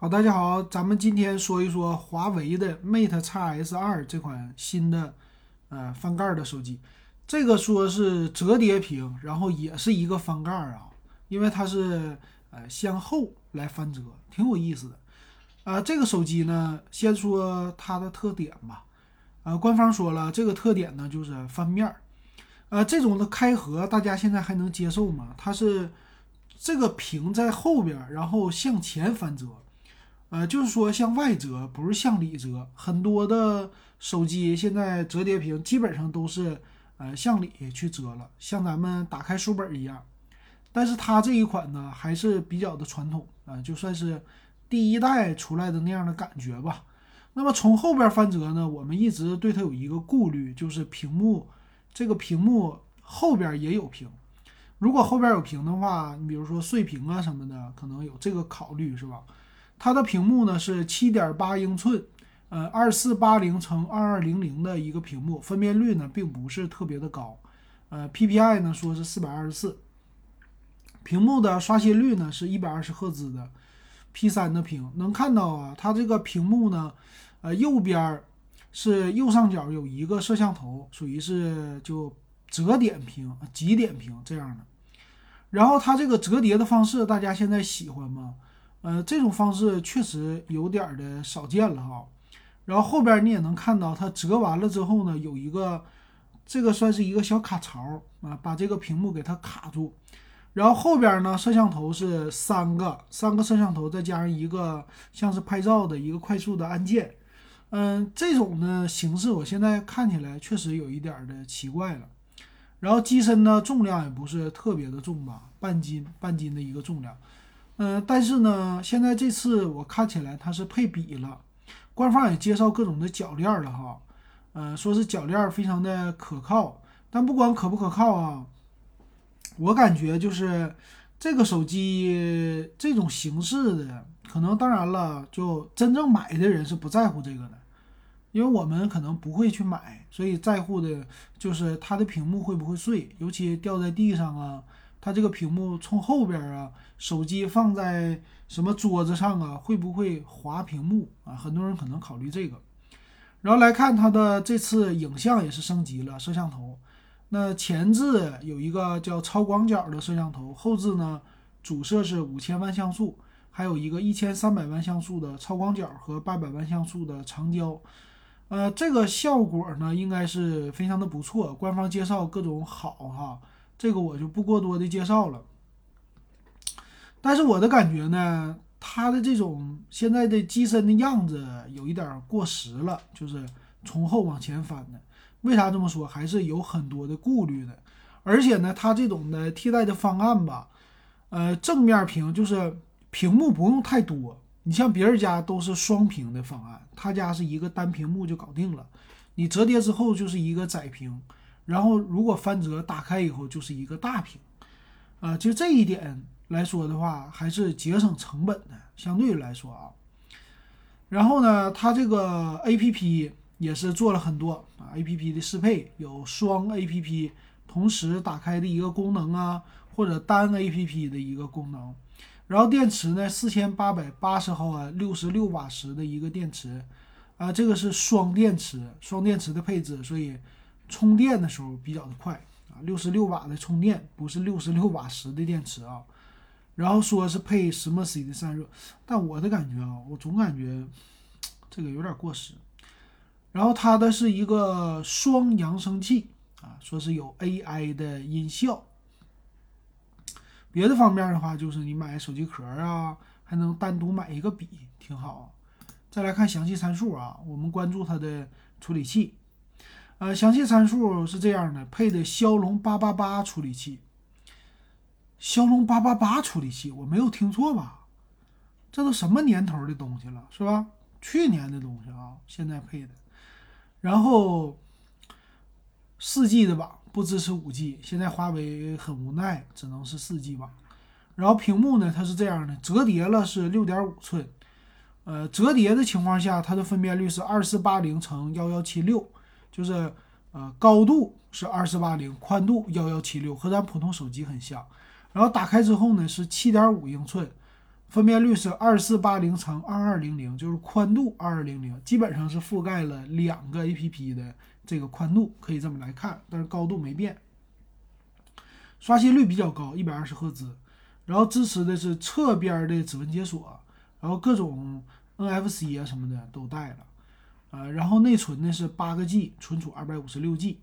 好，大家好，咱们今天说一说华为的 Mate X S 二这款新的呃翻盖的手机。这个说是折叠屏，然后也是一个翻盖啊，因为它是呃向后来翻折，挺有意思的。呃，这个手机呢，先说它的特点吧。呃，官方说了，这个特点呢就是翻面儿。呃，这种的开合大家现在还能接受吗？它是这个屏在后边，然后向前翻折。呃，就是说向外折，不是向里折。很多的手机现在折叠屏基本上都是呃向里去折了，像咱们打开书本一样。但是它这一款呢，还是比较的传统啊，就算是第一代出来的那样的感觉吧。那么从后边翻折呢，我们一直对它有一个顾虑，就是屏幕这个屏幕后边也有屏。如果后边有屏的话，你比如说碎屏啊什么的，可能有这个考虑，是吧？它的屏幕呢是七点八英寸，呃，二四八零乘二二零零的一个屏幕，分辨率呢并不是特别的高，呃，PPI 呢说是四百二十四，屏幕的刷新率呢是一百二十赫兹的 P 三的屏，能看到啊，它这个屏幕呢，呃，右边是右上角有一个摄像头，属于是就折点屏、极点屏这样的，然后它这个折叠的方式，大家现在喜欢吗？呃，这种方式确实有点的少见了哈。然后后边你也能看到，它折完了之后呢，有一个这个算是一个小卡槽啊，把这个屏幕给它卡住。然后后边呢，摄像头是三个，三个摄像头再加上一个像是拍照的一个快速的按键。嗯，这种呢形式，我现在看起来确实有一点的奇怪了。然后机身呢，重量也不是特别的重吧，半斤半斤的一个重量。嗯，但是呢，现在这次我看起来它是配比了，官方也介绍各种的铰链了哈，嗯，说是铰链非常的可靠，但不管可不可靠啊，我感觉就是这个手机这种形式的，可能当然了，就真正买的人是不在乎这个的，因为我们可能不会去买，所以在乎的就是它的屏幕会不会碎，尤其掉在地上啊。它这个屏幕冲后边啊，手机放在什么桌子上啊，会不会滑屏幕啊？很多人可能考虑这个。然后来看它的这次影像也是升级了摄像头，那前置有一个叫超广角的摄像头，后置呢主摄是五千万像素，还有一个一千三百万像素的超广角和八百万像素的长焦。呃，这个效果呢应该是非常的不错，官方介绍各种好哈。这个我就不过多的介绍了，但是我的感觉呢，它的这种现在的机身的样子有一点过时了，就是从后往前翻的。为啥这么说？还是有很多的顾虑的。而且呢，它这种的替代的方案吧，呃，正面屏就是屏幕不用太多。你像别人家都是双屏的方案，他家是一个单屏幕就搞定了。你折叠之后就是一个窄屏。然后，如果翻折打开以后就是一个大屏，啊，就这一点来说的话，还是节省成本的，相对来说啊。然后呢，它这个 A P P 也是做了很多啊，A P P 的适配有双 A P P 同时打开的一个功能啊，或者单 A P P 的一个功能。然后电池呢，四千八百八十毫安，六十六瓦时的一个电池，啊，这个是双电池，双电池的配置，所以。充电的时候比较的快啊，六十六瓦的充电，不是六十六瓦时的电池啊。然后说是配什么 C 的散热，但我的感觉啊，我总感觉这个有点过时。然后它的是一个双扬声器啊，说是有 AI 的音效。别的方面的话，就是你买手机壳啊，还能单独买一个笔，挺好。再来看详细参数啊，我们关注它的处理器。呃，详细参数是这样的，配的骁龙八八八处理器。骁龙八八八处理器，我没有听错吧？这都什么年头的东西了，是吧？去年的东西啊，现在配的。然后四 G 的吧，不支持五 G。现在华为很无奈，只能是四 G 吧。然后屏幕呢，它是这样的，折叠了是六点五寸。呃，折叠的情况下，它的分辨率是二四八零乘幺幺七六。就是呃，高度是二四八零，宽度幺幺七六，和咱普通手机很像。然后打开之后呢，是七点五英寸，分辨率是二四八零乘二二零零，就是宽度二二零零，基本上是覆盖了两个 APP 的这个宽度，可以这么来看，但是高度没变。刷新率比较高，一百二十赫兹，然后支持的是侧边的指纹解锁，然后各种 NFC 啊什么的都带了，呃，然后内存呢是八个 G，存储二百五十六 G。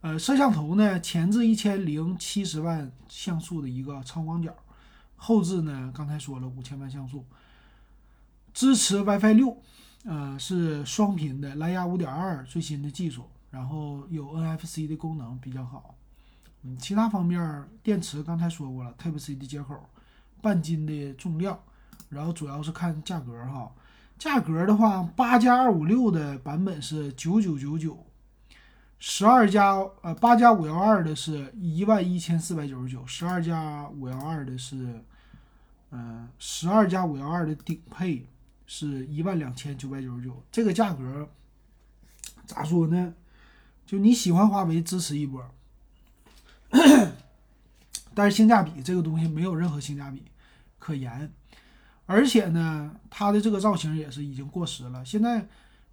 呃，摄像头呢，前置一千零七十万像素的一个超广角，后置呢，刚才说了五千万像素，支持 WiFi 六，呃，是双频的蓝牙五点二最新的技术，然后有 NFC 的功能比较好。嗯，其他方面，电池刚才说过了，Type C 的接口，半斤的重量，然后主要是看价格哈，价格的话，八加二五六的版本是九九九九。十二加呃八加五幺二的是一万一千四百九十九，十二加五幺二的是，嗯，十二加五幺二的顶配是一万两千九百九十九。这个价格咋说呢？就你喜欢华为支持一波，但是性价比这个东西没有任何性价比可言，而且呢，它的这个造型也是已经过时了。现在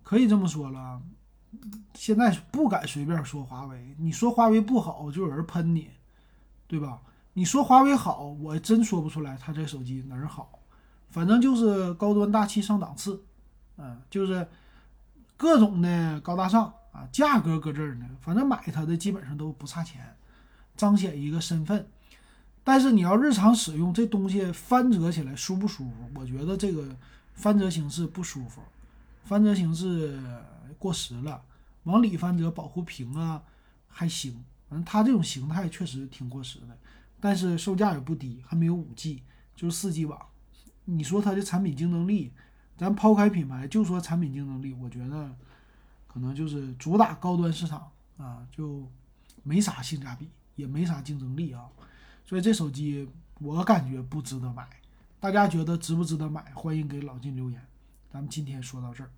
可以这么说了。现在不敢随便说华为，你说华为不好就有人喷你，对吧？你说华为好，我真说不出来它这手机哪儿好，反正就是高端大气上档次，嗯，就是各种的高大上啊，价格搁这儿呢，反正买它的基本上都不差钱，彰显一个身份。但是你要日常使用这东西翻折起来舒不舒服？我觉得这个翻折形式不舒服，翻折形式。过时了，往里翻折保护屏啊还行，反正它这种形态确实挺过时的，但是售价也不低，还没有五 G，就是四 G 网。你说它的产品竞争力，咱抛开品牌就说产品竞争力，我觉得可能就是主打高端市场啊，就没啥性价比，也没啥竞争力啊。所以这手机我感觉不值得买，大家觉得值不值得买？欢迎给老金留言。咱们今天说到这儿。